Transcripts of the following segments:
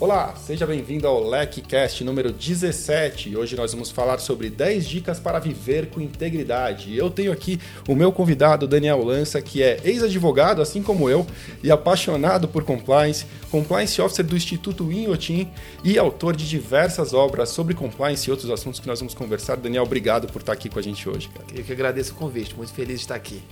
Olá, seja bem-vindo ao LecCast número 17. Hoje nós vamos falar sobre 10 dicas para viver com integridade. Eu tenho aqui o meu convidado Daniel Lança, que é ex-advogado, assim como eu, e apaixonado por compliance, compliance officer do Instituto Inhotim e autor de diversas obras sobre compliance e outros assuntos que nós vamos conversar. Daniel, obrigado por estar aqui com a gente hoje. Cara. Eu que agradeço o convite, muito feliz de estar aqui.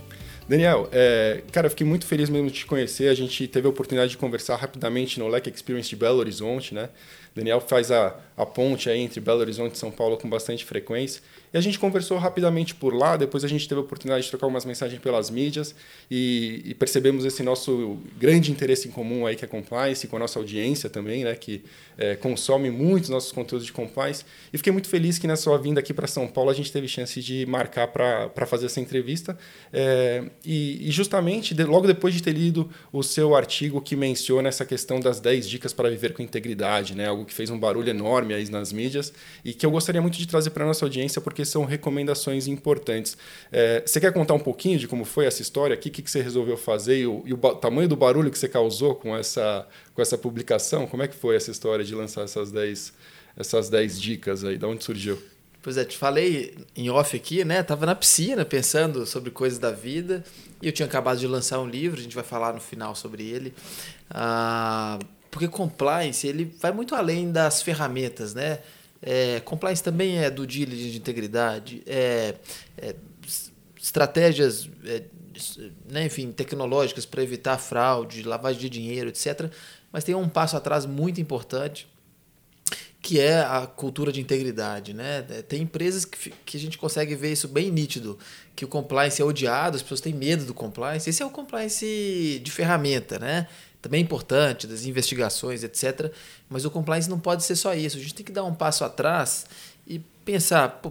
Daniel, é, cara, fiquei muito feliz mesmo de te conhecer. A gente teve a oportunidade de conversar rapidamente no Leck Experience de Belo Horizonte, né? Daniel faz a, a ponte aí entre Belo Horizonte e São Paulo com bastante frequência. E a gente conversou rapidamente por lá, depois a gente teve a oportunidade de trocar umas mensagens pelas mídias e, e, percebemos esse nosso grande interesse em comum aí que é compliance, com a nossa audiência também, né, que é, consome muitos nossos conteúdos de compliance. E fiquei muito feliz que na sua vinda aqui para São Paulo a gente teve chance de marcar para fazer essa entrevista. É, e, e, justamente de, logo depois de ter lido o seu artigo que menciona essa questão das 10 dicas para viver com integridade, né, algo que fez um barulho enorme aí nas mídias e que eu gostaria muito de trazer para nossa audiência, porque são recomendações importantes. É, você quer contar um pouquinho de como foi essa história aqui? O que, que você resolveu fazer e o, e o tamanho do barulho que você causou com essa, com essa publicação? Como é que foi essa história de lançar essas 10 essas 10 dicas aí? Da onde surgiu? Pois é, te falei em off aqui, né? Tava na piscina pensando sobre coisas da vida e eu tinha acabado de lançar um livro, a gente vai falar no final sobre ele. Ah, porque compliance ele vai muito além das ferramentas, né? É, compliance também é do diligence de integridade, é, é estratégias, é, né, enfim, tecnológicas para evitar fraude, lavagem de dinheiro, etc. Mas tem um passo atrás muito importante, que é a cultura de integridade. Né? É, tem empresas que, que a gente consegue ver isso bem nítido, que o compliance é odiado, as pessoas têm medo do compliance. Esse é o compliance de ferramenta, né? Também é importante, das investigações, etc. Mas o compliance não pode ser só isso. A gente tem que dar um passo atrás e pensar,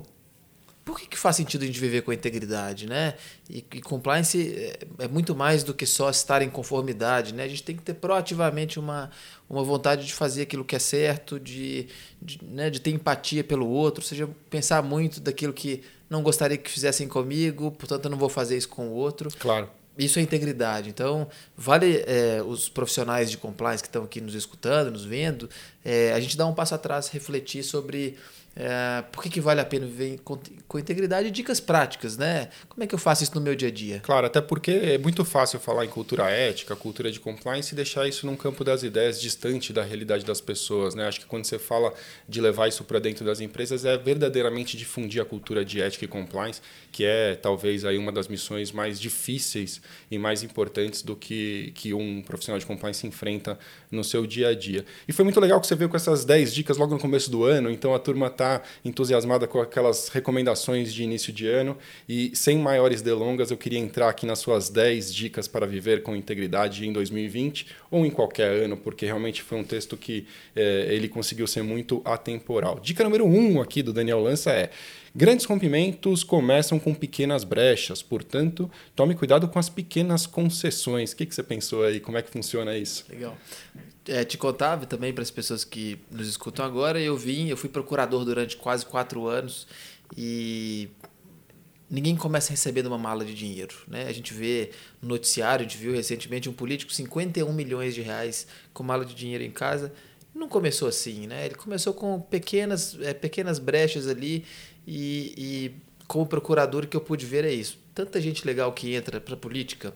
por que, que faz sentido a gente viver com integridade, né? E, e, compliance é, é muito mais do que só estar em conformidade, né? A gente tem que ter proativamente uma, uma vontade de fazer aquilo que é certo, de, de, né, de ter empatia pelo outro, ou seja, pensar muito daquilo que não gostaria que fizessem comigo, portanto eu não vou fazer isso com o outro. Claro. Isso é integridade. Então, vale é, os profissionais de compliance que estão aqui nos escutando, nos vendo, é, a gente dá um passo atrás, refletir sobre é, por que, que vale a pena viver com, com integridade e dicas práticas, né? Como é que eu faço isso no meu dia a dia? Claro, até porque é muito fácil falar em cultura ética, cultura de compliance e deixar isso num campo das ideias distante da realidade das pessoas, né? Acho que quando você fala de levar isso para dentro das empresas é verdadeiramente difundir a cultura de ética e compliance, que é talvez aí uma das missões mais difíceis e mais importantes do que, que um profissional de compliance enfrenta no seu dia a dia. E foi muito legal que você veio com essas 10 dicas logo no começo do ano, então a turma está entusiasmada com aquelas recomendações de início de ano. E sem maiores delongas, eu queria entrar aqui nas suas 10 dicas para viver com integridade em 2020 ou em qualquer ano, porque realmente foi um texto que é, ele conseguiu ser muito atemporal. Dica número 1 um aqui do Daniel Lança é. Grandes rompimentos começam com pequenas brechas, portanto, tome cuidado com as pequenas concessões. O que, que você pensou aí? Como é que funciona isso? Legal é, te contava também para as pessoas que nos escutam agora, eu vim, eu fui procurador durante quase quatro anos e ninguém começa recebendo uma mala de dinheiro. Né? A gente vê no noticiário, a gente viu recentemente um político 51 milhões de reais com mala de dinheiro em casa. Não começou assim, né? Ele começou com pequenas, é, pequenas brechas ali e, e como procurador o que eu pude ver é isso. Tanta gente legal que entra para a política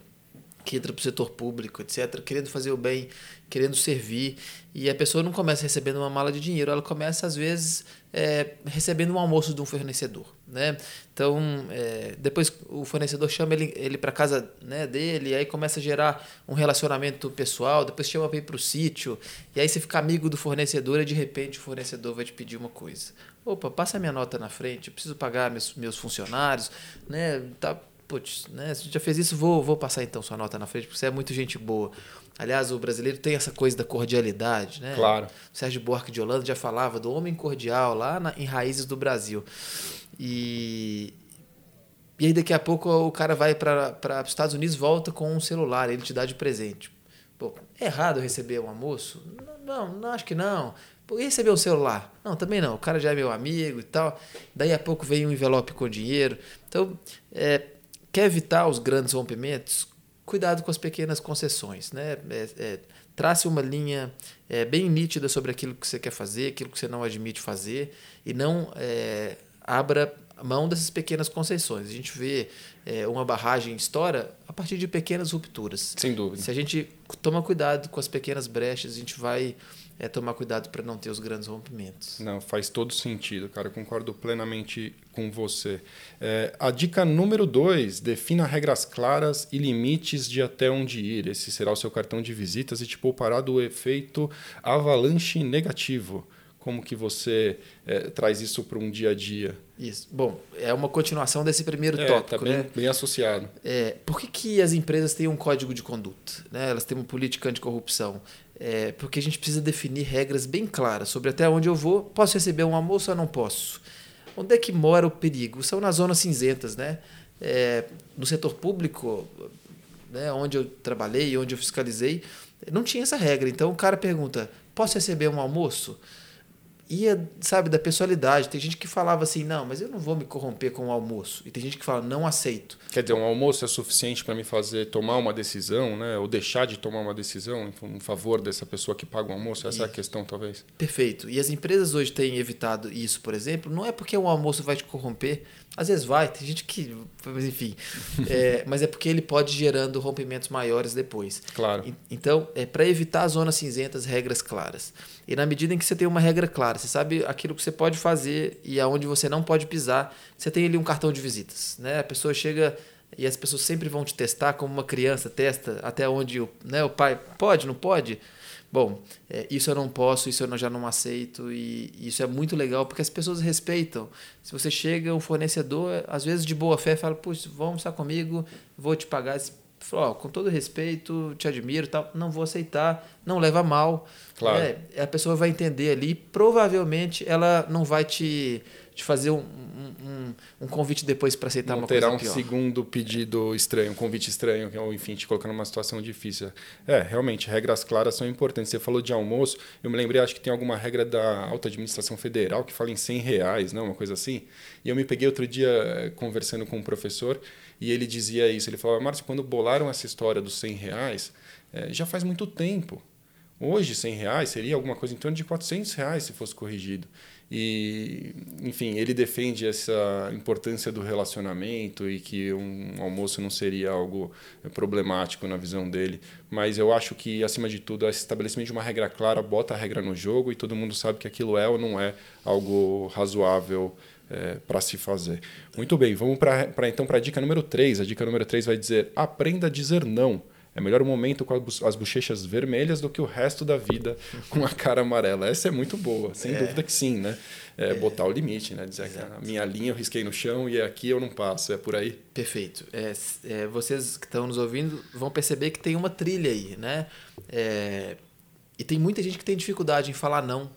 que entra para o setor público, etc., querendo fazer o bem, querendo servir, e a pessoa não começa recebendo uma mala de dinheiro, ela começa, às vezes, é, recebendo um almoço de um fornecedor. Né? Então, é, depois o fornecedor chama ele, ele para casa né, dele, aí começa a gerar um relacionamento pessoal, depois chama para ir para o sítio, e aí você fica amigo do fornecedor e de repente o fornecedor vai te pedir uma coisa. Opa, passa a minha nota na frente, eu preciso pagar meus, meus funcionários, né? Tá, putz, né? Se já fez isso, vou, vou passar então sua nota na frente, porque você é muito gente boa. Aliás, o brasileiro tem essa coisa da cordialidade, né? Claro. O Sérgio Buarque de Holanda já falava do homem cordial lá na, em Raízes do Brasil. E, e aí daqui a pouco o cara vai para os Estados Unidos volta com um celular, ele te dá de presente. Pô, é errado receber um almoço? Não, não, acho que não. Pô, e receber um celular? Não, também não. O cara já é meu amigo e tal. Daí a pouco vem um envelope com dinheiro. Então, é, Quer evitar os grandes rompimentos? Cuidado com as pequenas concessões. Né? É, é, trace uma linha é, bem nítida sobre aquilo que você quer fazer, aquilo que você não admite fazer, e não é, abra mão dessas pequenas concessões. A gente vê é, uma barragem estoura a partir de pequenas rupturas. Sem dúvida. Se a gente toma cuidado com as pequenas brechas, a gente vai é, tomar cuidado para não ter os grandes rompimentos. Não, faz todo sentido, cara. Eu concordo plenamente com você. É, a dica número dois: defina regras claras e limites de até onde ir. Esse será o seu cartão de visitas e te poupará do efeito avalanche negativo. Como que você é, traz isso para um dia a dia? Isso. Bom, é uma continuação desse primeiro é, tópico. Tá bem, né? bem associado. É, por que, que as empresas têm um código de conduta? Né? Elas têm uma política anticorrupção. É, porque a gente precisa definir regras bem claras sobre até onde eu vou. Posso receber um almoço ou não posso? Onde é que mora o perigo? São nas zonas cinzentas, né? É, no setor público, né, onde eu trabalhei, onde eu fiscalizei, não tinha essa regra. Então o cara pergunta: posso receber um almoço? Ia, sabe, da personalidade. Tem gente que falava assim, não, mas eu não vou me corromper com o almoço. E tem gente que fala, não aceito. Quer dizer, um almoço é suficiente para me fazer tomar uma decisão, né? Ou deixar de tomar uma decisão em favor dessa pessoa que paga o almoço? Essa isso. é a questão, talvez. Perfeito. E as empresas hoje têm evitado isso, por exemplo. Não é porque um almoço vai te corromper. Às vezes vai, tem gente que. Mas enfim. é, mas é porque ele pode gerando rompimentos maiores depois. Claro. Então, é para evitar zonas cinzentas, regras claras. E na medida em que você tem uma regra clara, você sabe aquilo que você pode fazer e aonde você não pode pisar, você tem ali um cartão de visitas. Né? A pessoa chega e as pessoas sempre vão te testar como uma criança testa até onde o, né, o pai pode, não pode. Bom, é, isso eu não posso, isso eu já não aceito e isso é muito legal porque as pessoas respeitam. Se você chega, um fornecedor, às vezes de boa fé, fala, puxa, vamos estar comigo, vou te pagar falou, com todo respeito, te admiro, tal, não vou aceitar, não leva mal. Claro. É, a pessoa vai entender ali, provavelmente ela não vai te, te fazer um, um, um convite depois para aceitar não uma terá coisa um segundo pedido estranho, um convite estranho, ou enfim, te colocar numa situação difícil. É, realmente, regras claras são importantes. Você falou de almoço, eu me lembrei, acho que tem alguma regra da alta administração federal que fala em 100 reais, não? uma coisa assim. E eu me peguei outro dia eh, conversando com um professor e ele dizia isso. Ele falava, Márcio, quando bolaram essa história dos 100 reais, é, já faz muito tempo. Hoje, 100 reais seria alguma coisa em torno de 400 reais se fosse corrigido. E, enfim, ele defende essa importância do relacionamento e que um almoço não seria algo problemático na visão dele. Mas eu acho que, acima de tudo, esse estabelecimento de uma regra clara bota a regra no jogo e todo mundo sabe que aquilo é ou não é algo razoável é, para se fazer. Muito bem, vamos para então para a dica número 3. A dica número 3 vai dizer: aprenda a dizer não. É melhor o momento com as bochechas vermelhas do que o resto da vida com a cara amarela. Essa é muito boa, sem é. dúvida que sim, né? É, é. Botar o limite, né? Dizer Exato. que a minha linha eu risquei no chão e aqui eu não passo. É por aí? Perfeito. É, é vocês que estão nos ouvindo vão perceber que tem uma trilha aí, né? É, e tem muita gente que tem dificuldade em falar não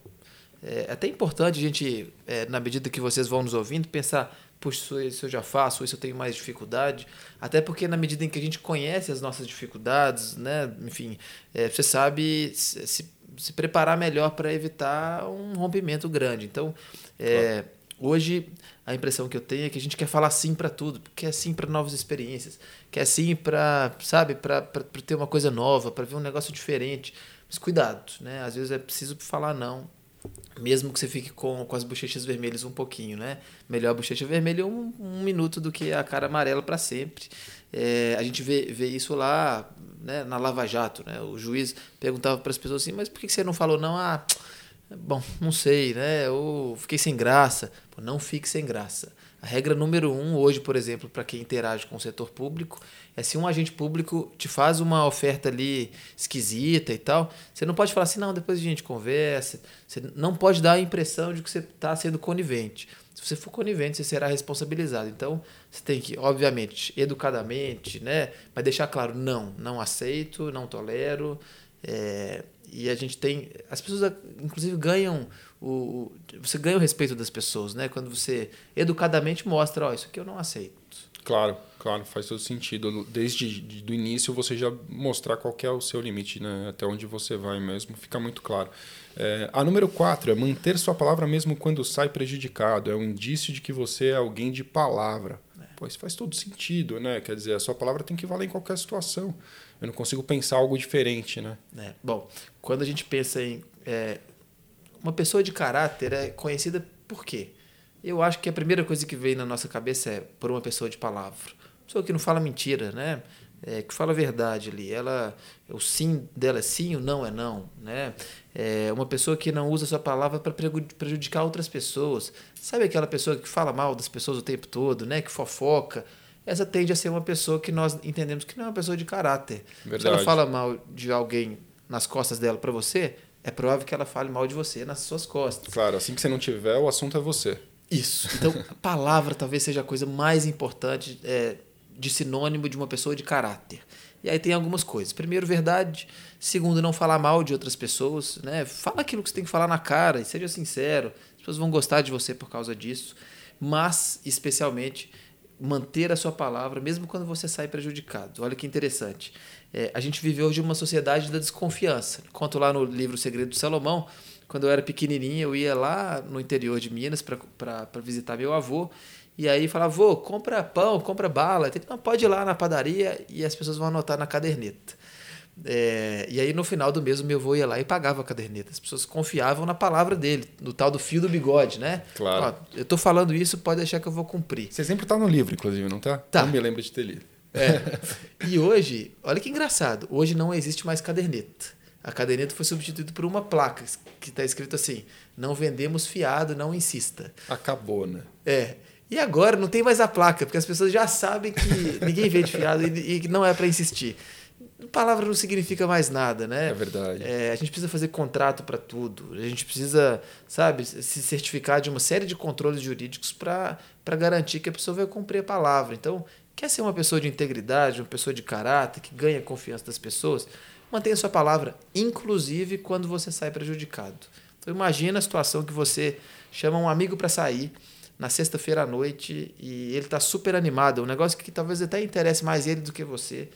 é, até importante a gente, na medida que vocês vão nos ouvindo, pensar, puxa, isso eu já faço, isso eu tenho mais dificuldade. Até porque na medida em que a gente conhece as nossas dificuldades, né, enfim, é, você sabe se, se preparar melhor para evitar um rompimento grande. Então, é, hoje a impressão que eu tenho é que a gente quer falar sim para tudo, quer sim para novas experiências, quer sim para, sabe, para ter uma coisa nova, para ver um negócio diferente. Mas cuidado, né? Às vezes é preciso falar não mesmo que você fique com, com as bochechas vermelhas um pouquinho, né? Melhor a bochecha vermelha um, um minuto do que a cara amarela para sempre. É, a gente vê, vê isso lá né, na Lava Jato, né? O juiz perguntava para as pessoas assim, mas por que você não falou não? Ah, bom, não sei, né? Eu fiquei sem graça. Pô, não fique sem graça. A regra número um hoje, por exemplo, para quem interage com o setor público, é se um agente público te faz uma oferta ali esquisita e tal, você não pode falar assim, não, depois a gente conversa. Você não pode dar a impressão de que você está sendo conivente. Se você for conivente, você será responsabilizado. Então, você tem que, obviamente, educadamente, né? Mas deixar claro, não, não aceito, não tolero. É, e a gente tem. As pessoas, inclusive, ganham o, você ganha o respeito das pessoas, né? Quando você educadamente mostra, ó, oh, isso aqui eu não aceito. Claro, claro, faz todo sentido. Desde o início você já mostrar qual é o seu limite, né? Até onde você vai mesmo, fica muito claro. É, a número 4 é manter sua palavra mesmo quando sai prejudicado. É um indício de que você é alguém de palavra. Pô, isso faz todo sentido, né? Quer dizer, a sua palavra tem que valer em qualquer situação. Eu não consigo pensar algo diferente, né? É. Bom, quando a gente pensa em é, uma pessoa de caráter é conhecida por quê? Eu acho que a primeira coisa que vem na nossa cabeça é por uma pessoa de palavra. Pessoa que não fala mentira, né? É, que fala a verdade ali. Ela, o sim dela é sim, o não é não, né? É uma pessoa que não usa a sua palavra para prejudicar outras pessoas. Sabe aquela pessoa que fala mal das pessoas o tempo todo, né? Que fofoca. Essa tende a ser uma pessoa que nós entendemos que não é uma pessoa de caráter. Verdade. Se ela fala mal de alguém nas costas dela para você, é provável que ela fale mal de você nas suas costas. Claro, assim que você não tiver, o assunto é você. Isso. Então, a palavra talvez seja a coisa mais importante é, de sinônimo de uma pessoa de caráter. E aí tem algumas coisas. Primeiro, verdade. Segundo, não falar mal de outras pessoas. Né? Fala aquilo que você tem que falar na cara e seja sincero. As pessoas vão gostar de você por causa disso. Mas, especialmente, manter a sua palavra, mesmo quando você sai prejudicado. Olha que interessante. É, a gente vive hoje uma sociedade da desconfiança. Conto lá no livro O Segredo de Salomão. Quando eu era pequenininho, eu ia lá no interior de Minas para visitar meu avô. E aí falava, vô, compra pão, compra bala. Não, pode ir lá na padaria e as pessoas vão anotar na caderneta. É, e aí no final do mês o meu avô ia lá e pagava a caderneta. As pessoas confiavam na palavra dele, no tal do fio do bigode, né? Claro. Ó, eu tô falando isso, pode deixar que eu vou cumprir. Você sempre tá no livro, inclusive, não tá? Tá. Não me lembro de ter lido. É. E hoje, olha que engraçado, hoje não existe mais caderneta. A caderneta foi substituída por uma placa que está escrito assim: não vendemos fiado, não insista. Acabou, né? É. E agora não tem mais a placa, porque as pessoas já sabem que ninguém vende fiado e, que não é para insistir. Palavra não significa mais nada, né? É verdade. É, a gente precisa fazer contrato para tudo. A gente precisa, sabe, se certificar de uma série de controles jurídicos para garantir que a pessoa vai cumprir a palavra. Então, quer ser uma pessoa de integridade, uma pessoa de caráter, que ganha a confiança das pessoas, mantenha sua palavra, inclusive quando você sai prejudicado. Então, imagina a situação que você chama um amigo para sair na sexta-feira à noite e ele está super animado, um negócio que talvez até interesse mais ele do que você.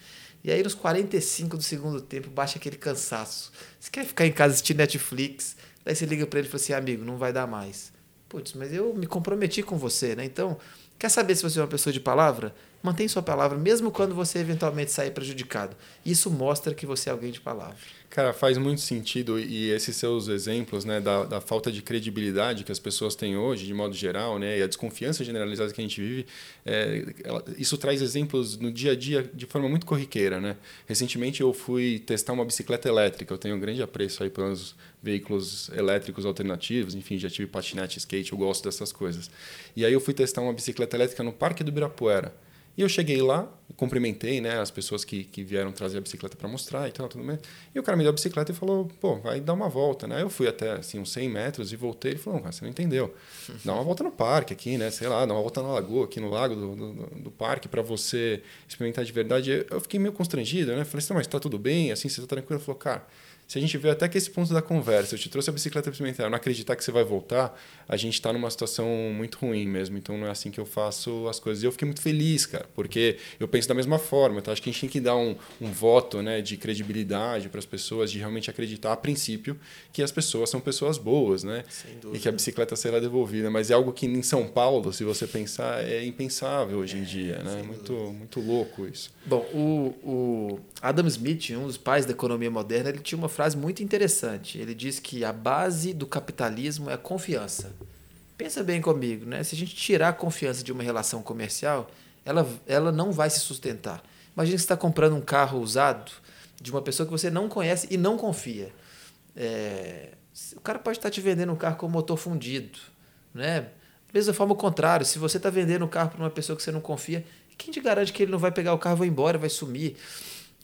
E aí, nos 45 do segundo tempo, baixa aquele cansaço. Você quer ficar em casa assistir Netflix, daí você liga para ele e fala assim: amigo, não vai dar mais. Putz, mas eu me comprometi com você, né? Então, quer saber se você é uma pessoa de palavra? Mantém sua palavra, mesmo quando você eventualmente sair prejudicado. Isso mostra que você é alguém de palavra. Cara, faz muito sentido e esses seus exemplos né, da, da falta de credibilidade que as pessoas têm hoje, de modo geral, né, e a desconfiança generalizada que a gente vive, é, ela, isso traz exemplos no dia a dia de forma muito corriqueira. Né? Recentemente eu fui testar uma bicicleta elétrica, eu tenho um grande apreço aí pelos veículos elétricos alternativos, enfim, já tive patinete, skate, eu gosto dessas coisas. E aí eu fui testar uma bicicleta elétrica no Parque do Ibirapuera. E eu cheguei lá, cumprimentei né, as pessoas que, que vieram trazer a bicicleta para mostrar e tal, tudo bem. E o cara me deu a bicicleta e falou, pô, vai dar uma volta, né? Eu fui até assim, uns 100 metros e voltei. Ele falou, cara, você não entendeu. Dá uma volta no parque aqui, né? Sei lá, dá uma volta na lagoa, aqui no lago do, do, do parque para você experimentar de verdade. Eu fiquei meio constrangido, né? Falei assim, mas tá tudo bem? Assim, você tá tranquilo? Ele falou, cara se a gente vê até que esse ponto da conversa, eu te trouxe a bicicleta experimental, não acreditar que você vai voltar, a gente está numa situação muito ruim mesmo. Então não é assim que eu faço as coisas. E eu fiquei muito feliz, cara, porque eu penso da mesma forma. Então acho que a gente tem que dar um, um voto né, de credibilidade para as pessoas, de realmente acreditar a princípio que as pessoas são pessoas boas, né? E que a bicicleta será devolvida. Mas é algo que em São Paulo, se você pensar, é impensável hoje em dia, né? Muito, muito louco isso. Bom, o, o Adam Smith, um dos pais da economia moderna, ele tinha uma frase muito interessante. Ele diz que a base do capitalismo é a confiança. Pensa bem comigo, né? Se a gente tirar a confiança de uma relação comercial, ela, ela não vai se sustentar. Imagina que você está comprando um carro usado de uma pessoa que você não conhece e não confia. É, o cara pode estar te vendendo um carro com motor fundido, né? Da mesma forma, o contrário, se você está vendendo um carro para uma pessoa que você não confia, quem te garante que ele não vai pegar o carro, vai embora, vai sumir?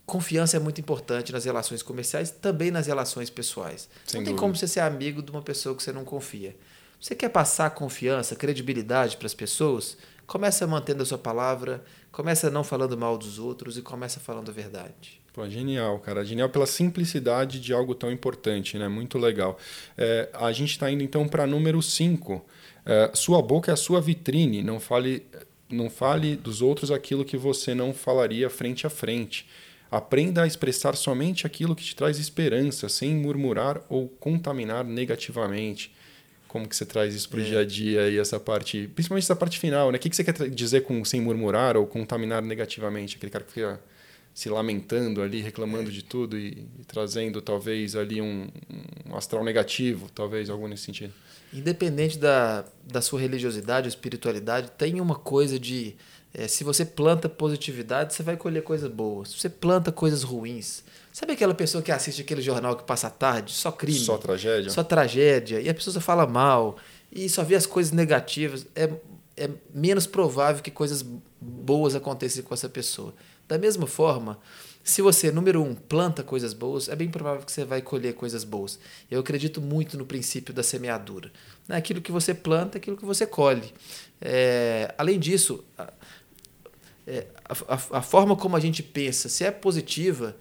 Confiança é muito importante nas relações comerciais, também nas relações pessoais. Sem não tem dúvida. como você ser amigo de uma pessoa que você não confia. Você quer passar confiança, credibilidade para as pessoas? Começa mantendo a sua palavra, começa não falando mal dos outros e começa falando a verdade. Pô, genial, cara. Genial pela simplicidade de algo tão importante, né? Muito legal. É, a gente está indo então para número 5. É, sua boca é a sua vitrine. Não fale, não fale dos outros aquilo que você não falaria frente a frente. Aprenda a expressar somente aquilo que te traz esperança, sem murmurar ou contaminar negativamente. Como que você traz isso para o é. dia a dia e essa parte, principalmente essa parte final, né? O que, que você quer dizer com sem murmurar ou contaminar negativamente? Aquele cara que fica se lamentando ali, reclamando de tudo e, e trazendo talvez ali um, um, astral negativo, talvez algo nesse sentido. Independente da, da sua religiosidade ou espiritualidade, tem uma coisa de é, se você planta positividade, você vai colher coisas boas. Se você planta coisas ruins, sabe aquela pessoa que assiste aquele jornal que passa a tarde, só crime, só tragédia, só tragédia, e a pessoa só fala mal e só vê as coisas negativas, é, é menos provável que coisas boas aconteçam com essa pessoa. Da mesma forma, se você, número um, planta coisas boas, é bem provável que você vai colher coisas boas. Eu acredito muito no princípio da semeadura. Né? Aquilo que você planta, aquilo que você colhe. É, além disso, a, é, a, a, forma como a gente pensa, se é positiva,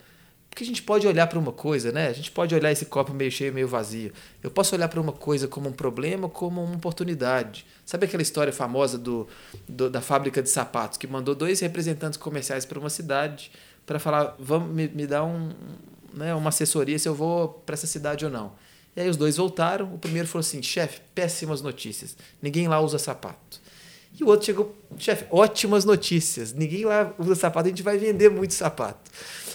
porque a gente pode olhar para uma coisa, né? A gente pode olhar esse copo meio cheio, meio vazio. Eu posso olhar para uma coisa como um problema, como uma oportunidade. Sabe aquela história famosa do, do da fábrica de sapatos que mandou dois representantes comerciais para uma cidade para falar, vamos me, me dar um, né, uma assessoria se eu vou para essa cidade ou não. E aí os dois voltaram. O primeiro falou assim: chefe, péssimas notícias. Ninguém lá usa sapato. E o outro chegou, chefe, ótimas notícias. Ninguém lá usa sapato, a gente vai vender muito sapato.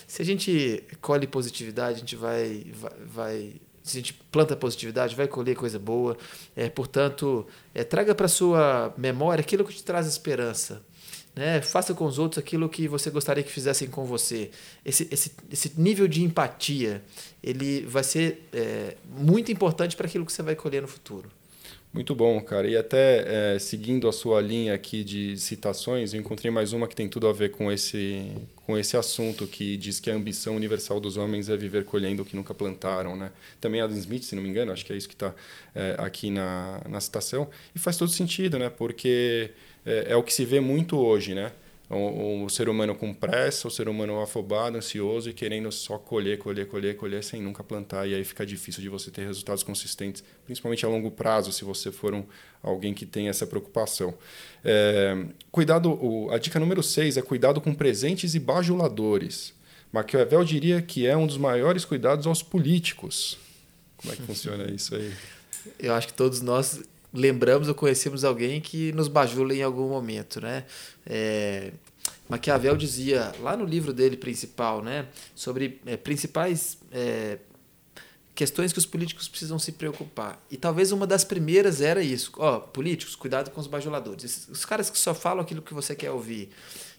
Se a gente colhe positividade, a gente vai, vai, vai se a gente planta positividade, vai colher coisa boa. É, portanto, é, traga para sua memória aquilo que te traz esperança. Né? Faça com os outros aquilo que você gostaria que fizessem com você. Esse, esse, esse nível de empatia ele vai ser é, muito importante para aquilo que você vai colher no futuro. Muito bom, cara. E até é, seguindo a sua linha aqui de citações, eu encontrei mais uma que tem tudo a ver com esse, com esse assunto, que diz que a ambição universal dos homens é viver colhendo o que nunca plantaram. Né? Também Adam Smith, se não me engano, acho que é isso que está é, aqui na, na citação. E faz todo sentido, né? porque é, é o que se vê muito hoje. Né? o, o, ser humano com pressa, o ser humano afobado, ansioso e querendo só colher, colher, colher, colher sem nunca plantar. E aí fica difícil de você ter resultados consistentes, principalmente a longo prazo, se você for um, alguém que tem essa preocupação. É, cuidado, o, a dica número 6 é cuidado com presentes e bajuladores. Maquiavel diria que é um dos maiores cuidados aos políticos. Como é que funciona isso aí? Eu acho que todos nós lembramos ou conhecemos alguém que nos bajula em algum momento, né? É, Maquiavel dizia lá no livro dele principal, né, sobre é, principais é, questões que os políticos precisam se preocupar. E talvez uma das primeiras era isso. Ó, políticos, cuidado com os bajuladores. Os caras que só falam aquilo que você quer ouvir,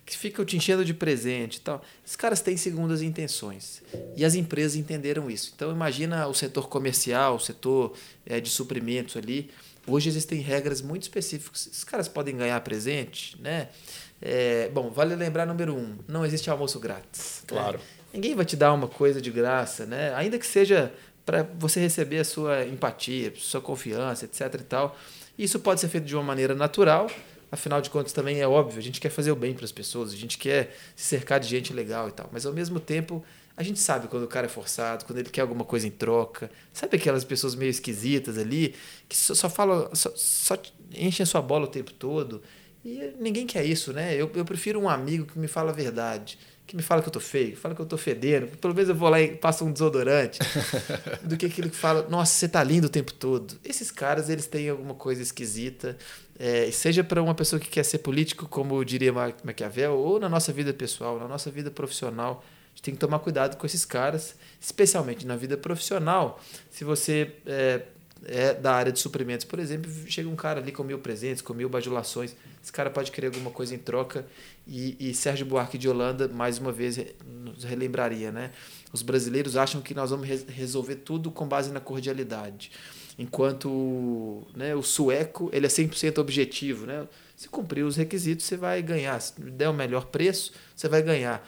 que ficam te enchendo de presente e tal. Esses caras têm segundas intenções. E as empresas entenderam isso. Então imagina o setor comercial, o setor é, de suprimentos ali, Hoje existem regras muito específicas. Os caras podem ganhar presente, né? É, bom, vale lembrar número um: não existe almoço grátis. Né? Claro. Né? Ninguém vai te dar uma coisa de graça, né? Ainda que seja para você receber a sua empatia, sua confiança, etc. e tal. Isso pode ser feito de uma maneira natural. Afinal de contas, também é óbvio, a gente quer fazer o bem para as pessoas, a gente quer se cercar de gente legal e tal. Mas ao mesmo tempo, a gente sabe quando o cara é forçado, quando ele quer alguma coisa em troca. Sabe aquelas pessoas meio esquisitas ali, que só, só falam, só, só enchem a sua bola o tempo todo. E ninguém quer isso, né? Eu, eu prefiro um amigo que me fala a verdade, que me fala que eu tô feio, que fala que eu tô fedendo, pelo menos eu vou lá e passo um desodorante, do que aquele que fala, nossa, você tá lindo o tempo todo. Esses caras, eles têm alguma coisa esquisita, é, seja para uma pessoa que quer ser político, como diria Maquiavel, ou na nossa vida pessoal, na nossa vida profissional gente tem que tomar cuidado com esses caras, especialmente na vida profissional. Se você é, é da área de suprimentos, por exemplo, chega um cara ali com mil presentes, com mil bajulações, esse cara pode querer alguma coisa em troca. E, e Sérgio Buarque de Holanda, mais uma vez, nos relembraria, né? Os brasileiros acham que nós vamos resolver tudo com base na cordialidade. Enquanto né, o sueco, ele é 100% objetivo, né? Se cumprir os requisitos, você vai ganhar. Se der o melhor preço, você vai ganhar.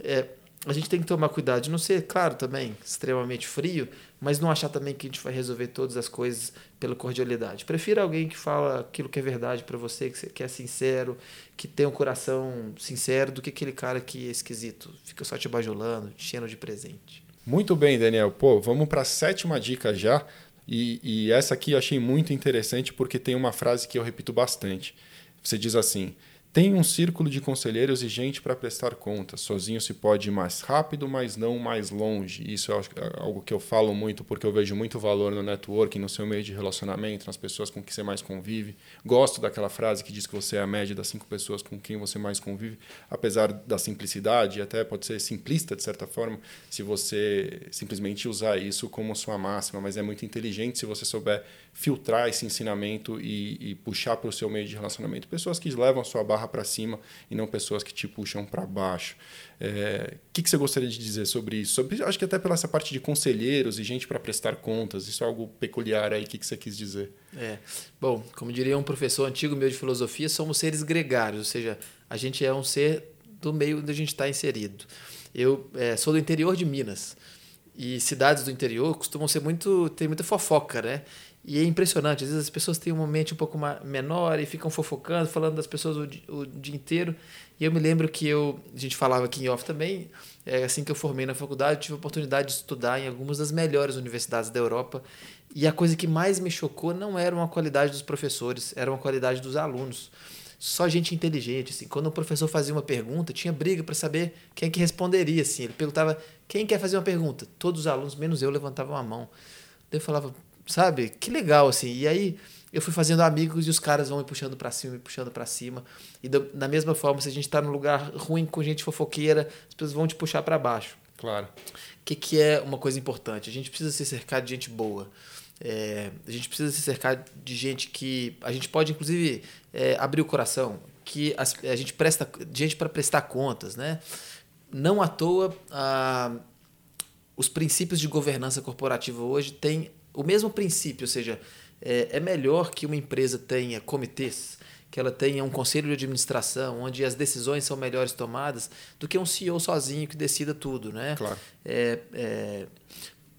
É, a gente tem que tomar cuidado de não ser, claro, também extremamente frio, mas não achar também que a gente vai resolver todas as coisas pela cordialidade. Prefira alguém que fala aquilo que é verdade para você, que é sincero, que tem um coração sincero, do que aquele cara que é esquisito, fica só te bajulando, te enchendo de presente. Muito bem, Daniel. Pô, vamos para a sétima dica já. E, e essa aqui eu achei muito interessante porque tem uma frase que eu repito bastante. Você diz assim: Tem um círculo de conselheiros e gente para prestar contas. Sozinho se pode ir mais rápido, mas não mais longe. Isso é algo que eu falo muito porque eu vejo muito valor no networking, no seu meio de relacionamento, nas pessoas com quem você mais convive. Gosto daquela frase que diz que você é a média das cinco pessoas com quem você mais convive, apesar da simplicidade, até pode ser simplista de certa forma, se você simplesmente usar isso como sua máxima, mas é muito inteligente se você souber filtrar esse ensinamento e, e puxar para o seu meio de relacionamento pessoas que levam a sua barra para cima e não pessoas que te puxam para baixo. O é, que, que você gostaria de dizer sobre isso? Sobre, acho que até pela essa parte de conselheiros e gente para prestar contas, isso é algo peculiar aí, o que, que você quis dizer? É. Bom, como diria um professor antigo meu de filosofia, somos seres gregários, ou seja, a gente é um ser do meio onde a gente está inserido. Eu é, sou do interior de Minas e cidades do interior costumam ser muito tem muita fofoca, né? E é impressionante, às vezes as pessoas têm uma mente um pouco menor e ficam fofocando, falando das pessoas o, dia, o dia inteiro. E eu me lembro que eu, a gente falava aqui em off também, é, assim que eu formei na faculdade, tive a oportunidade de estudar em algumas das melhores universidades da Europa. E a coisa que mais me chocou não era uma qualidade dos professores, era uma qualidade dos alunos. Só gente inteligente, assim. Quando o professor fazia uma pergunta, tinha briga para saber quem que responderia, assim. Ele perguntava, quem quer fazer uma pergunta? Todos os alunos, menos eu, levantavam a mão. Eu falava, sabe? Que legal, assim. E aí eu fui fazendo amigos e os caras vão me puxando para cima, me puxando para cima. E do, da mesma forma, se a gente tá num lugar ruim com gente fofoqueira, as pessoas vão te puxar para baixo. Claro. O que, que é uma coisa importante? A gente precisa se cercar de gente boa. É, a gente precisa se cercar de gente que. A gente pode, inclusive, é, abrir o coração, que a, a gente presta. gente para prestar contas, né? Não à toa, ah, os princípios de governança corporativa hoje têm o mesmo princípio, ou seja, é, é melhor que uma empresa tenha comitês, que ela tenha um conselho de administração, onde as decisões são melhores tomadas, do que um CEO sozinho que decida tudo, né? Claro. É, é,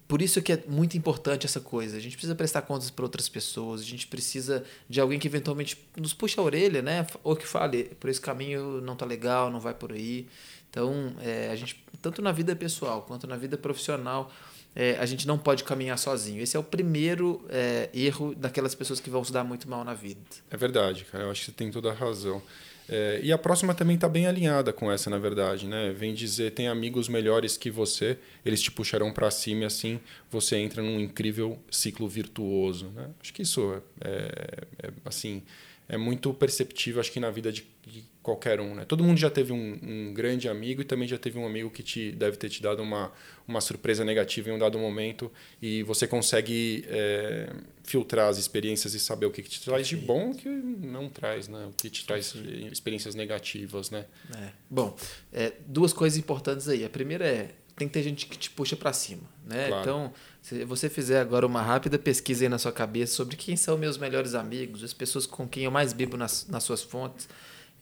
por isso que é muito importante essa coisa. A gente precisa prestar contas para outras pessoas, a gente precisa de alguém que eventualmente nos puxe a orelha, né? Ou que fale, por esse caminho não tá legal, não vai por aí. Então, é, a gente, tanto na vida pessoal quanto na vida profissional, é, a gente não pode caminhar sozinho. Esse é o primeiro é, erro daquelas pessoas que vão se dar muito mal na vida. É verdade, cara. Eu acho que você tem toda a razão. É, e a próxima também está bem alinhada com essa, na verdade. Né? Vem dizer, tem amigos melhores que você, eles te puxarão para cima e assim você entra num incrível ciclo virtuoso. Né? Acho que isso é, é, é assim é muito perceptível, acho que na vida de, de qualquer um. Né? Todo mundo já teve um, um, grande amigo e também já teve um amigo que te deve ter te dado uma, uma surpresa negativa em um dado momento e você consegue é, filtrar as experiências e saber o que, que te traz de bom e o que não traz, né? o que te traz experiências negativas. Né? É. Bom, é, duas coisas importantes aí. A primeira é tem que ter gente que te puxa para cima. Né? Claro. Então se você fizer agora uma rápida pesquisa aí na sua cabeça sobre quem são meus melhores amigos, as pessoas com quem eu mais bebo nas, nas suas fontes,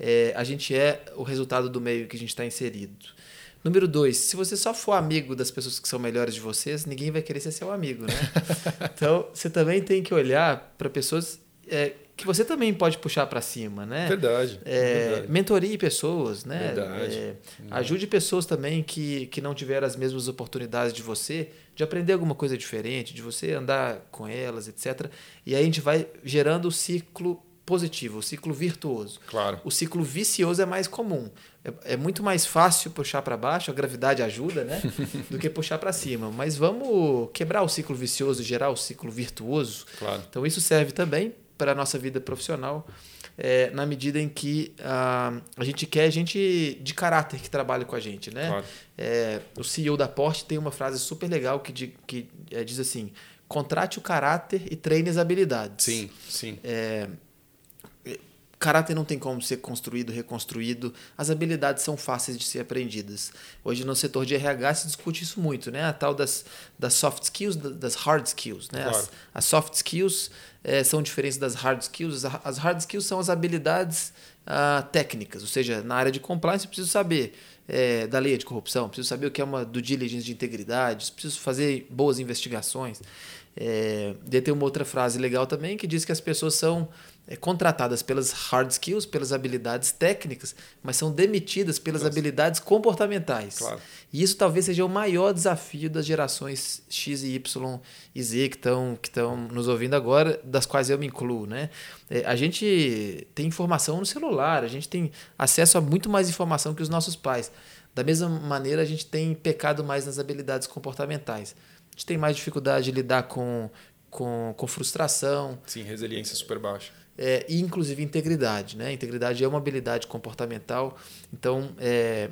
é, a gente é o resultado do meio que a gente está inserido. Número dois, se você só for amigo das pessoas que são melhores de vocês, ninguém vai querer ser seu amigo, né? então, você também tem que olhar para pessoas é, que você também pode puxar para cima, né? Verdade, é, verdade. Mentorie pessoas, né? Verdade. É, ajude pessoas também que, que não tiveram as mesmas oportunidades de você, de aprender alguma coisa diferente, de você andar com elas, etc. E aí a gente vai gerando o ciclo positivo, o ciclo virtuoso. Claro. O ciclo vicioso é mais comum. É, é muito mais fácil puxar para baixo, a gravidade ajuda, né? do que puxar para cima. Mas vamos quebrar o ciclo vicioso e gerar o ciclo virtuoso. Claro. Então isso serve também para a nossa vida profissional, é, na medida em que a, a gente quer gente de caráter que trabalhe com a gente. Né? Claro. É, o CEO da Porsche tem uma frase super legal que, que é, diz assim: contrate o caráter e treine as habilidades. Sim, sim. É, caráter não tem como ser construído, reconstruído. As habilidades são fáceis de ser aprendidas. Hoje no setor de RH se discute isso muito, né? A tal das, das soft skills, das hard skills, né? Claro. As, as, soft skills é, são diferentes das hard skills. As hard skills são as habilidades uh, técnicas, ou seja, na área de compliance eu preciso saber é, da lei de corrupção, preciso saber o que é uma due diligence de integridade, preciso fazer boas investigações. É, tem uma outra frase legal também que diz que as pessoas são é, contratadas pelas hard skills, pelas habilidades técnicas, mas são demitidas pelas Nossa. habilidades comportamentais. Claro. E isso talvez seja o maior desafio das gerações X e Y e Z que estão que nos ouvindo agora, das quais eu me incluo. Né? É, a gente tem informação no celular, a gente tem acesso a muito mais informação que os nossos pais. Da mesma maneira, a gente tem pecado mais nas habilidades comportamentais. A gente tem mais dificuldade de lidar com, com, com frustração. Sim, resiliência super baixa é, e inclusive integridade. Né? Integridade é uma habilidade comportamental. Então, é,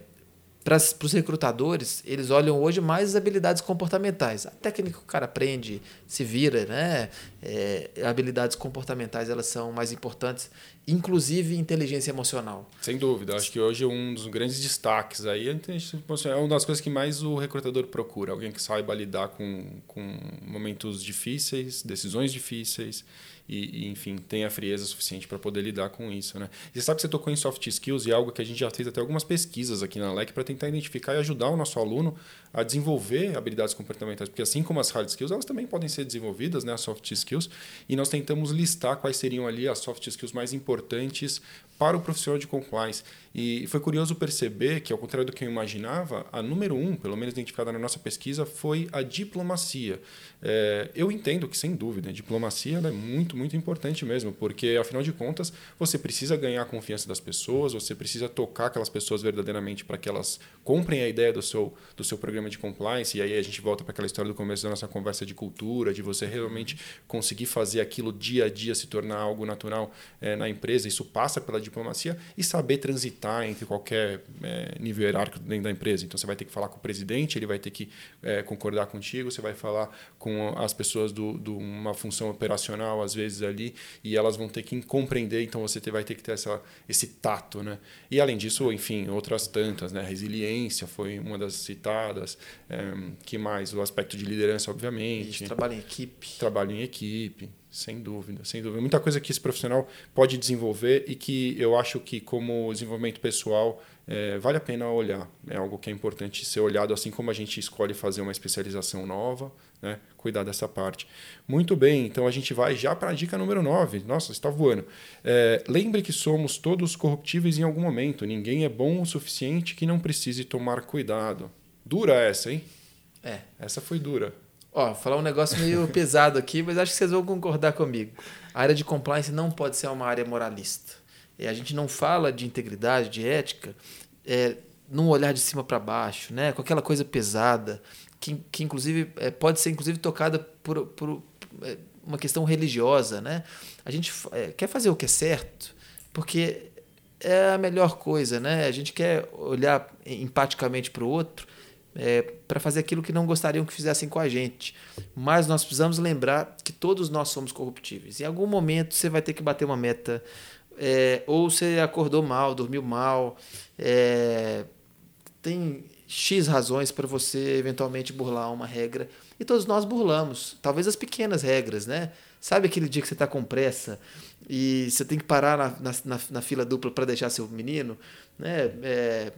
para os recrutadores, eles olham hoje mais as habilidades comportamentais. A técnica que o cara aprende, se vira, né? É, habilidades comportamentais elas são mais importantes, inclusive inteligência emocional. Sem dúvida. Acho que hoje um dos grandes destaques aí é a inteligência emocional. É uma das coisas que mais o recrutador procura. Alguém que saiba lidar com, com momentos difíceis, decisões difíceis e, e, enfim, tenha frieza suficiente para poder lidar com isso. Né? E você sabe que você tocou em soft skills e algo que a gente já fez até algumas pesquisas aqui na LEC para tentar identificar e ajudar o nosso aluno a desenvolver habilidades comportamentais, porque assim como as hard skills, elas também podem ser desenvolvidas, né, as soft skills, e nós tentamos listar quais seriam ali as soft skills mais importantes para o profissional de compliance. E foi curioso perceber que, ao contrário do que eu imaginava, a número um, pelo menos identificada na nossa pesquisa, foi a diplomacia. É, eu entendo que, sem dúvida, a diplomacia é muito, muito importante mesmo, porque, afinal de contas, você precisa ganhar a confiança das pessoas, você precisa tocar aquelas pessoas verdadeiramente para que elas comprem a ideia do seu, do seu programa de compliance. E aí a gente volta para aquela história do começo da nossa conversa de cultura, de você realmente conseguir fazer aquilo dia a dia se tornar algo natural é, na empresa. Isso passa pela diplomacia e saber transitar entre qualquer é, nível hierárquico dentro da empresa. Então você vai ter que falar com o presidente, ele vai ter que é, concordar contigo, você vai falar com as pessoas de do, do uma função operacional, às vezes ali, e elas vão ter que compreender, então você vai ter que ter essa, esse tato. Né? E além disso, enfim, outras tantas, né? resiliência foi uma das citadas, é, que mais? O aspecto de liderança, obviamente. Isso, trabalho em equipe. Trabalho em equipe. Sem dúvida, sem dúvida. Muita coisa que esse profissional pode desenvolver e que eu acho que, como desenvolvimento pessoal, é, vale a pena olhar. É algo que é importante ser olhado, assim como a gente escolhe fazer uma especialização nova, né? cuidar dessa parte. Muito bem, então a gente vai já para a dica número 9. Nossa, está voando. É, lembre que somos todos corruptíveis em algum momento. Ninguém é bom o suficiente que não precise tomar cuidado. Dura essa, hein? É. Essa foi dura. Ó, falar um negócio meio pesado aqui, mas acho que vocês vão concordar comigo. A área de compliance não pode ser uma área moralista. E a gente não fala de integridade, de ética, é, num olhar de cima para baixo, né? com aquela coisa pesada, que, que inclusive é, pode ser inclusive tocada por, por é, uma questão religiosa. Né? A gente é, quer fazer o que é certo, porque é a melhor coisa. Né? A gente quer olhar empaticamente para o outro é, para fazer aquilo que não gostariam que fizessem com a gente. Mas nós precisamos lembrar que todos nós somos corruptíveis. Em algum momento você vai ter que bater uma meta, é, ou você acordou mal, dormiu mal, é, tem X razões para você eventualmente burlar uma regra. E todos nós burlamos, talvez as pequenas regras, né? Sabe aquele dia que você está com pressa e você tem que parar na, na, na fila dupla para deixar seu menino? Né? É,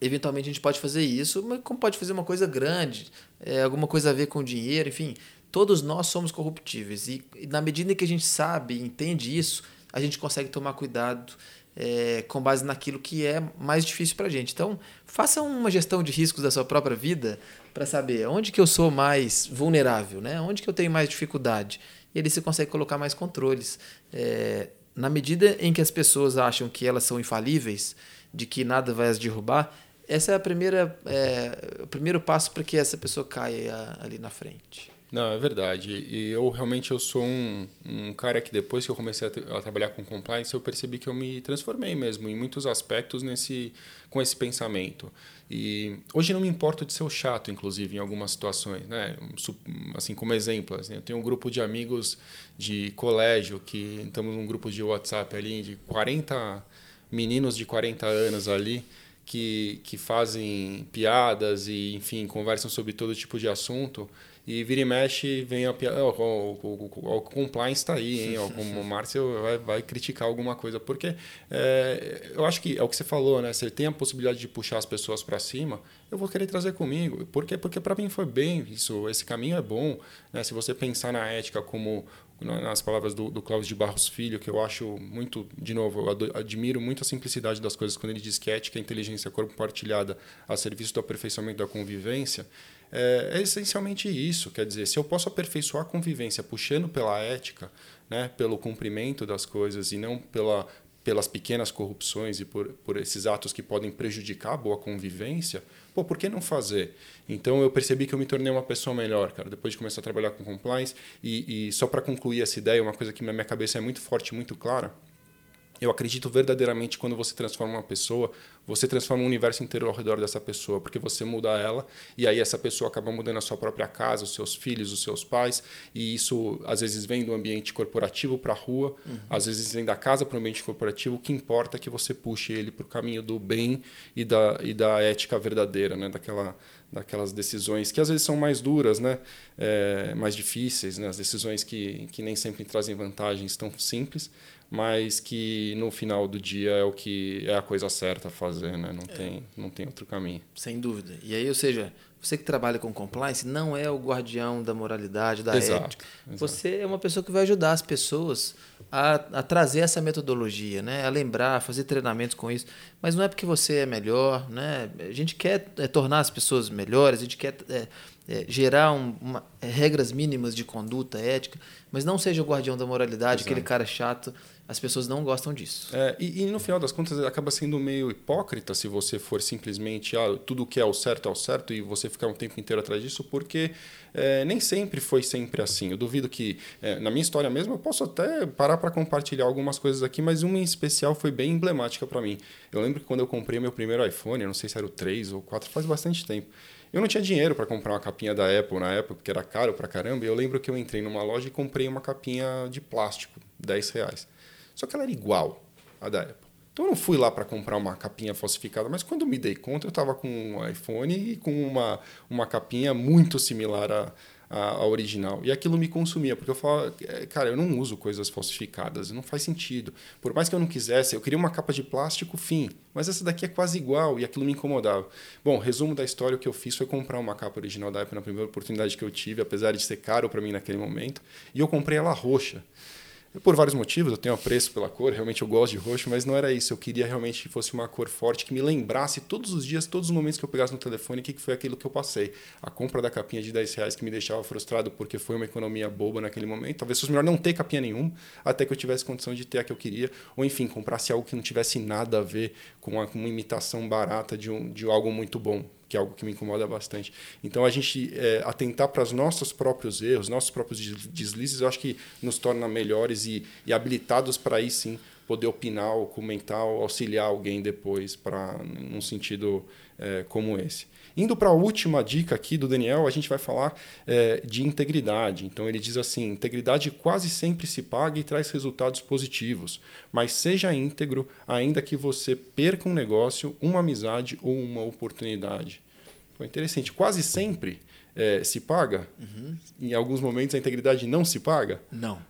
eventualmente a gente pode fazer isso, mas como pode fazer uma coisa grande, é, alguma coisa a ver com dinheiro, enfim. Todos nós somos corruptíveis. E, e na medida que a gente sabe e entende isso, a gente consegue tomar cuidado é, com base naquilo que é mais difícil para a gente. Então, faça uma gestão de riscos da sua própria vida para saber onde que eu sou mais vulnerável, né? onde que eu tenho mais dificuldade. E ali você consegue colocar mais controles. É, na medida em que as pessoas acham que elas são infalíveis, de que nada vai as derrubar, essa é a primeira é, o primeiro passo para que essa pessoa caia ali na frente. Não, é verdade. E eu realmente eu sou um, um cara que depois que eu comecei a, a, trabalhar com compliance, eu percebi que eu me transformei mesmo em muitos aspectos nesse com esse pensamento. E hoje não me importo de ser o chato, inclusive, em algumas situações, né? Assim como exemplo, assim, eu tenho um grupo de amigos de colégio que estamos num grupo de WhatsApp ali de 40 meninos de 40 anos ali que, que fazem piadas e, enfim, conversam sobre todo tipo de assunto. E vira e mexe, vem a piada. Oh, o, o, o, o compliance está aí, hein? o Márcio vai, vai criticar alguma coisa. Porque é, eu acho que é o que você falou, né? Você tem a possibilidade de puxar as pessoas para cima, eu vou querer trazer comigo. Por quê? Porque para mim foi bem isso, esse caminho é bom. Né? Se você pensar na ética como nas palavras do, do Cláudio de Barros Filho, que eu acho muito, de novo, eu admiro muito a simplicidade das coisas quando ele diz que ética é inteligência compartilhada a serviço do aperfeiçoamento da convivência, é, é, essencialmente isso. Quer dizer, se eu posso aperfeiçoar a convivência puxando pela ética, né, pelo cumprimento das coisas e não pela, pelas pequenas corrupções e por, por esses atos que podem prejudicar a boa convivência, pô, por que não fazer? Então eu percebi que eu me tornei uma pessoa melhor, cara, depois de começar a trabalhar com compliance. E, e só para concluir essa ideia, uma coisa que na minha cabeça é muito forte, muito clara eu acredito verdadeiramente quando você transforma uma pessoa, você transforma o universo inteiro ao redor dessa pessoa, porque você muda ela e aí essa pessoa acaba mudando a sua própria casa, os seus filhos, os seus pais, e isso às vezes vem do ambiente corporativo para a rua, uhum. às vezes vem da casa para o ambiente corporativo. O que importa é que você puxe ele para o caminho do bem e da, e da ética verdadeira, né? daquela, daquelas decisões que às vezes são mais duras, né? É, mais difíceis, né? as decisões que, que nem sempre trazem vantagens tão simples mas que no final do dia é o que é a coisa certa a fazer, né? Não, é. tem, não tem outro caminho. Sem dúvida. E aí, ou seja, você que trabalha com compliance não é o guardião da moralidade, da exato, ética. Exato. Você é uma pessoa que vai ajudar as pessoas a, a trazer essa metodologia, né? a lembrar, a fazer treinamentos com isso. Mas não é porque você é melhor. Né? A gente quer é, tornar as pessoas melhores, a gente quer é, é, gerar um, uma, é, regras mínimas de conduta ética, mas não seja o guardião da moralidade, Exato. aquele cara chato as pessoas não gostam disso. É, e, e, no final das contas acaba sendo meio hipócrita se você for simplesmente ah, tudo que é o certo é o certo e você ficar um tempo inteiro atrás disso, porque é, nem sempre foi sempre assim. Eu duvido que, é, na minha história mesmo, eu posso até parar para compartilhar algumas coisas aqui, mas uma em especial foi bem emblemática para mim. Eu lembro que quando eu comprei meu primeiro iPhone, eu não sei se era o 3 ou 4, faz bastante tempo. Eu não tinha dinheiro para comprar uma capinha da Apple na época, porque era caro para caramba. E eu lembro que eu entrei numa loja e comprei uma capinha de plástico, 10 reais. Só que ela era igual à da Apple. Então eu não fui lá para comprar uma capinha falsificada, mas quando me dei conta, eu estava com um iPhone e com uma, uma capinha muito similar à, à, original. E aquilo me consumia, porque eu falava, é, cara, eu não uso coisas falsificadas, não faz sentido. Por mais que eu não quisesse, eu queria uma capa de plástico, fim. Mas essa daqui é quase igual e aquilo me incomodava. Bom, resumo da história, o que eu fiz foi comprar uma capa original da Apple na primeira oportunidade que eu tive, apesar de ser caro para mim naquele momento. E eu comprei ela roxa. Por vários motivos, eu tenho apreço pela cor, realmente eu gosto de roxo, mas não era isso. Eu queria realmente que fosse uma cor forte, que me lembrasse todos os dias, todos os momentos que eu pegasse no telefone, o que foi aquilo que eu passei. A compra da capinha de 10 reais que me deixava frustrado porque foi uma economia boba naquele momento. Talvez fosse melhor não ter capinha nenhuma, até que eu tivesse condição de ter a que eu queria. Ou enfim, comprasse algo que não tivesse nada a ver com uma, com uma imitação barata de, um, de algo muito bom que é algo que me incomoda bastante. Então, a gente é, atentar para os nossos próprios erros, nossos próprios deslizes, eu acho que nos torna melhores e, e habilitados para aí sim poder opinar, ou comentar, ou auxiliar alguém depois para num sentido é, como esse. Indo para a última dica aqui do Daniel, a gente vai falar é, de integridade. Então ele diz assim: integridade quase sempre se paga e traz resultados positivos, mas seja íntegro, ainda que você perca um negócio, uma amizade ou uma oportunidade. Foi interessante. Quase sempre é, se paga. Uhum. Em alguns momentos a integridade não se paga. Não.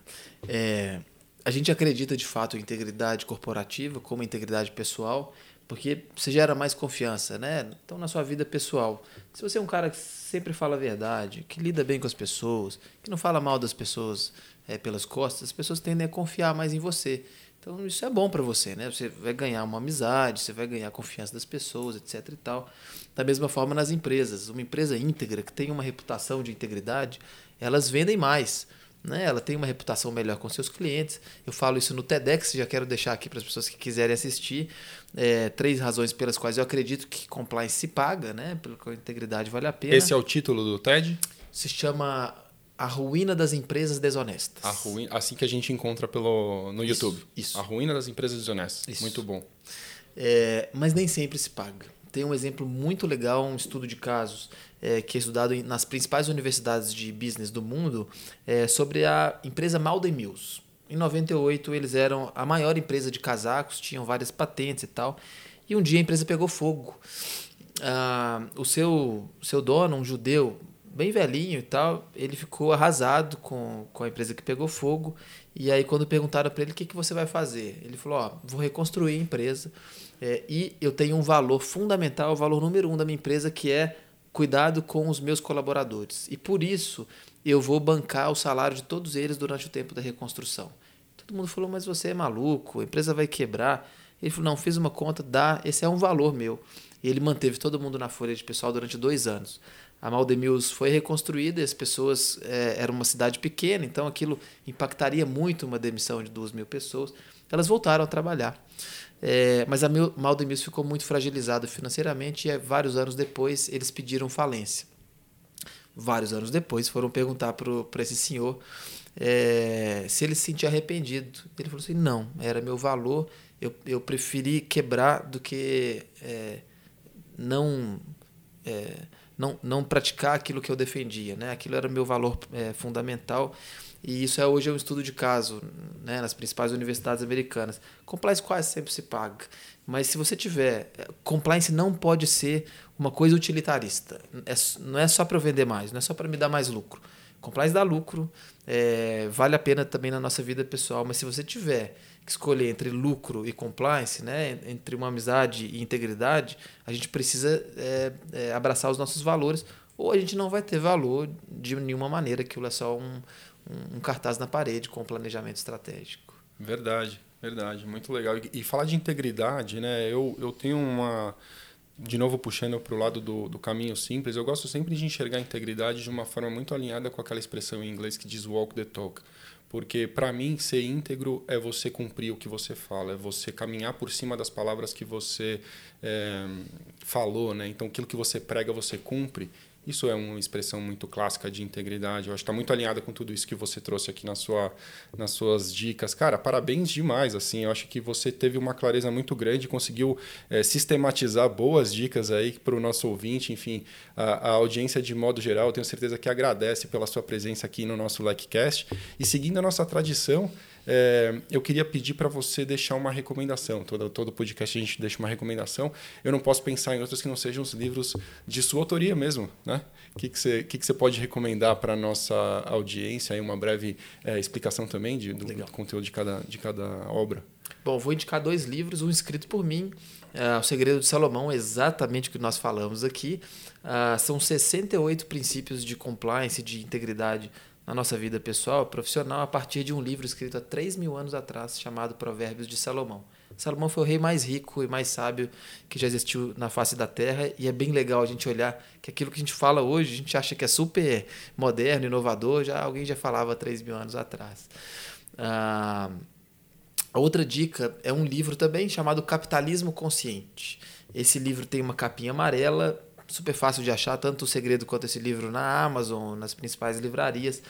É, a gente acredita de fato em integridade corporativa como integridade pessoal porque você gera mais confiança, né? Então, na sua vida pessoal, se você é um cara que sempre fala a verdade, que lida bem com as pessoas, que não fala mal das pessoas é, pelas costas, as pessoas tendem a confiar mais em você. Então, isso é bom para você, né? Você vai ganhar uma amizade, você vai ganhar a confiança das pessoas, etc e tal. Da mesma forma nas empresas. Uma empresa íntegra, que tem uma reputação de integridade, elas vendem mais né? Ela tem uma reputação melhor com seus clientes. Eu falo isso no TEDx, já quero deixar aqui para as pessoas que quiserem assistir. É, três razões pelas quais eu acredito que compliance se paga, né? Pela integridade vale a pena. Esse é o título do TED? Se chama A Ruína das Empresas Desonestas. A ruína, assim que a gente encontra pelo, no isso, YouTube. Isso. A Ruína das Empresas Desonestas. Isso. Muito bom. É, mas nem sempre se paga. Tem um exemplo muito legal, um estudo de casos é, que é estudado nas principais universidades de business do mundo é, sobre a empresa Malden Mills. Em 98 eles eram a maior empresa de casacos, tinham várias patentes e tal. E um dia a empresa pegou fogo. Ah, o seu, seu dono, um judeu bem velhinho e tal, ele ficou arrasado com, com a empresa que pegou fogo. E aí, quando perguntaram para ele o que, que você vai fazer, ele falou: vou reconstruir a empresa é, e eu tenho um valor fundamental, o valor número um da minha empresa, que é cuidado com os meus colaboradores. E por isso eu vou bancar o salário de todos eles durante o tempo da reconstrução. Todo mundo falou: Mas você é maluco, a empresa vai quebrar. Ele falou: Não, fiz uma conta, dá, esse é um valor meu. E ele manteve todo mundo na folha de pessoal durante dois anos. A Maldemills foi reconstruída, as pessoas é, era uma cidade pequena, então aquilo impactaria muito uma demissão de duas mil pessoas. Elas voltaram a trabalhar. É, mas a Maldemills ficou muito fragilizada financeiramente e é, vários anos depois eles pediram falência. Vários anos depois foram perguntar para esse senhor é, se ele se sentia arrependido. Ele falou assim: não, era meu valor, eu, eu preferi quebrar do que é, não, é, não, não praticar aquilo que eu defendia. Né? Aquilo era meu valor é, fundamental. E isso é hoje é um estudo de caso né, nas principais universidades americanas. Compliance quase sempre se paga. Mas se você tiver. É, compliance não pode ser uma coisa utilitarista. É, não é só para eu vender mais, não é só para me dar mais lucro. Compliance dá lucro, é, vale a pena também na nossa vida pessoal, mas se você tiver que escolher entre lucro e compliance, né, entre uma amizade e integridade, a gente precisa é, é, abraçar os nossos valores, ou a gente não vai ter valor de nenhuma maneira, aquilo é só um, um, cartaz na parede com planejamento estratégico. Verdade, verdade, muito legal. E, e falar de integridade, né, eu, eu tenho uma de novo puxando para o lado do, do caminho simples, eu gosto sempre de enxergar a integridade de uma forma muito alinhada com aquela expressão em inglês que diz walk the talk. Porque para mim ser íntegro é você cumprir o que você fala, é você caminhar por cima das palavras que você é, falou, né? Então aquilo que você prega você cumpre. Isso é uma expressão muito clássica de integridade. Eu acho que está muito alinhada com tudo isso que você trouxe aqui na sua, nas suas dicas. Cara, parabéns demais. Assim, eu acho que você teve uma clareza muito grande, conseguiu é, sistematizar boas dicas aí para o nosso ouvinte. Enfim, a, a, audiência de modo geral, tenho certeza que agradece pela sua presença aqui no nosso LikeCast. E seguindo a nossa tradição, é, eu queria pedir para você deixar uma recomendação. Todo, todo podcast a gente deixa uma recomendação. Eu não posso pensar em outros que não sejam os livros de sua autoria mesmo. Né? O que, que, você, que, que você pode recomendar para a nossa audiência? Aí uma breve é, explicação também de, do, do, conteúdo de cada, de cada obra. Bom, vou indicar dois livros, um escrito por mim, é, O Segredo de Salomão, exatamente o que nós falamos aqui. Uh, são 68 princípios de compliance, de integridade na nossa vida pessoal, profissional, a partir de um livro escrito há 3 mil anos atrás, chamado Provérbios de Salomão. Salomão foi o rei mais rico e mais sábio que já existiu na face da terra, e é bem legal a gente olhar que aquilo que a gente fala hoje, a gente acha que é super moderno, inovador, já alguém já falava há 3 mil anos atrás. Ah, a outra dica é um livro também chamado Capitalismo Consciente. Esse livro tem uma capinha amarela, super fácil de achar, tanto o segredo quanto esse livro na Amazon, nas principais livrarias.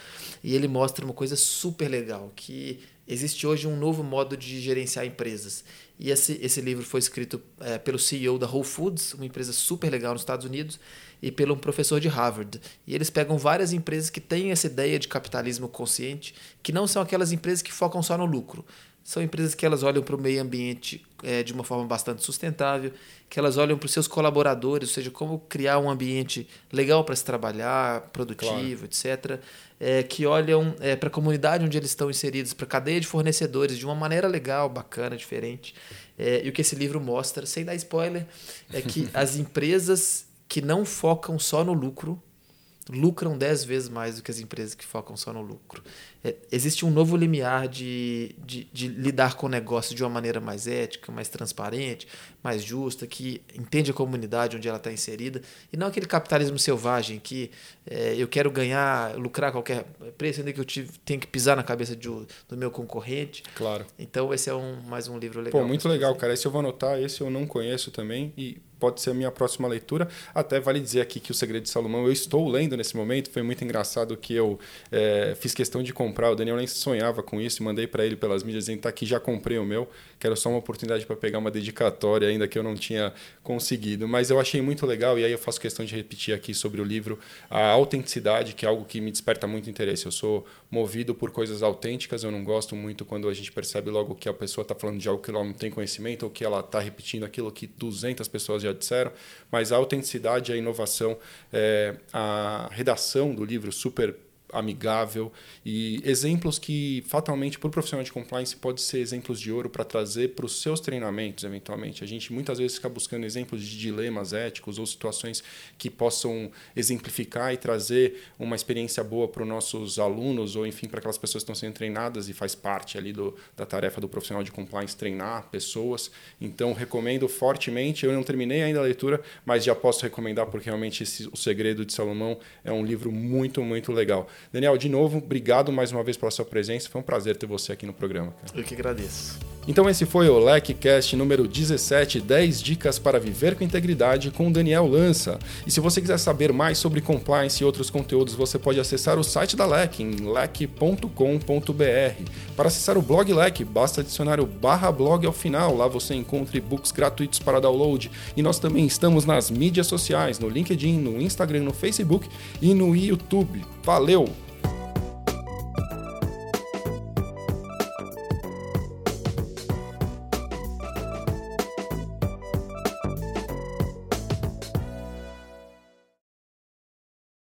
E ele mostra uma coisa super legal, que existe hoje um novo modo de gerenciar empresas. E esse, esse livro foi escrito é, pelo CEO da Whole Foods, uma empresa super legal nos Estados Unidos, e pelo um professor de Harvard. E eles pegam várias empresas que têm essa ideia de capitalismo consciente, que não são aquelas empresas que focam só no lucro. São empresas que elas olham para o meio ambiente é, de uma forma bastante sustentável, que elas olham para os seus colaboradores, ou seja, como criar um ambiente legal para se trabalhar, produtivo, claro. etc. É, que olham é, para a comunidade onde eles estão inseridos, para a cadeia de fornecedores, de uma maneira legal, bacana, diferente. É, e o que esse livro mostra, sem dar spoiler, é que as empresas que não focam só no lucro lucram 10 vezes mais do que as empresas que focam só no lucro. É, existe um novo limiar de, de, de, lidar com o negócio de uma maneira mais ética, mais transparente, mais justa, que entende a comunidade onde ela está inserida, e não aquele capitalismo selvagem que é, eu quero ganhar, lucrar a qualquer preço, ainda que eu tive, tenha que pisar na cabeça de, do meu concorrente. Claro. Então, esse é um, mais um livro legal. Pô, muito legal, cara. Esse eu vou anotar, esse eu não conheço também, e pode ser a minha próxima leitura. Até vale dizer aqui que O Segredo de Salomão eu estou lendo nesse momento. Foi muito engraçado que eu é, fiz questão de comprar comprar. O Daniel nem sonhava com isso, mandei para ele pelas mídias dizendo: tá aqui, já comprei o meu, quero só uma oportunidade para pegar uma dedicatória, ainda que eu não tinha conseguido. Mas eu achei muito legal, e aí eu faço questão de repetir aqui sobre o livro a autenticidade, que é algo que me desperta muito interesse. Eu sou movido por coisas autênticas, eu não gosto muito quando a gente percebe logo que a pessoa está falando de algo que ela não tem conhecimento ou que ela está repetindo aquilo que 200 pessoas já disseram, mas a autenticidade, a inovação, é, a redação do livro super amigável. E exemplos que fatalmente para o profissional de compliance pode ser exemplos de ouro para trazer para os seus treinamentos eventualmente. A gente muitas vezes fica buscando exemplos de dilemas éticos ou situações que possam exemplificar e trazer uma experiência boa para os nossos alunos ou enfim para aquelas pessoas que estão sendo treinadas e faz parte ali do, da tarefa do profissional de compliance treinar pessoas. Então recomendo fortemente eu não terminei ainda a leitura mas já posso recomendar porque realmente esse, o segredo de Salomão é um livro muito muito legal Daniel, de novo, obrigado mais uma vez pela sua presença. Foi um prazer ter você aqui no programa. Cara. Eu que agradeço. Então esse foi o LECCast número 17, 10 dicas para viver com integridade com Daniel Lança. E se você quiser saber mais sobre compliance e outros conteúdos, você pode acessar o site da LEC em lec.com.br. Para acessar o blog LEC, basta adicionar o barra blog ao final, lá você encontra e-books gratuitos para download. E nós também estamos nas mídias sociais, no LinkedIn, no Instagram, no Facebook e no YouTube. Valeu!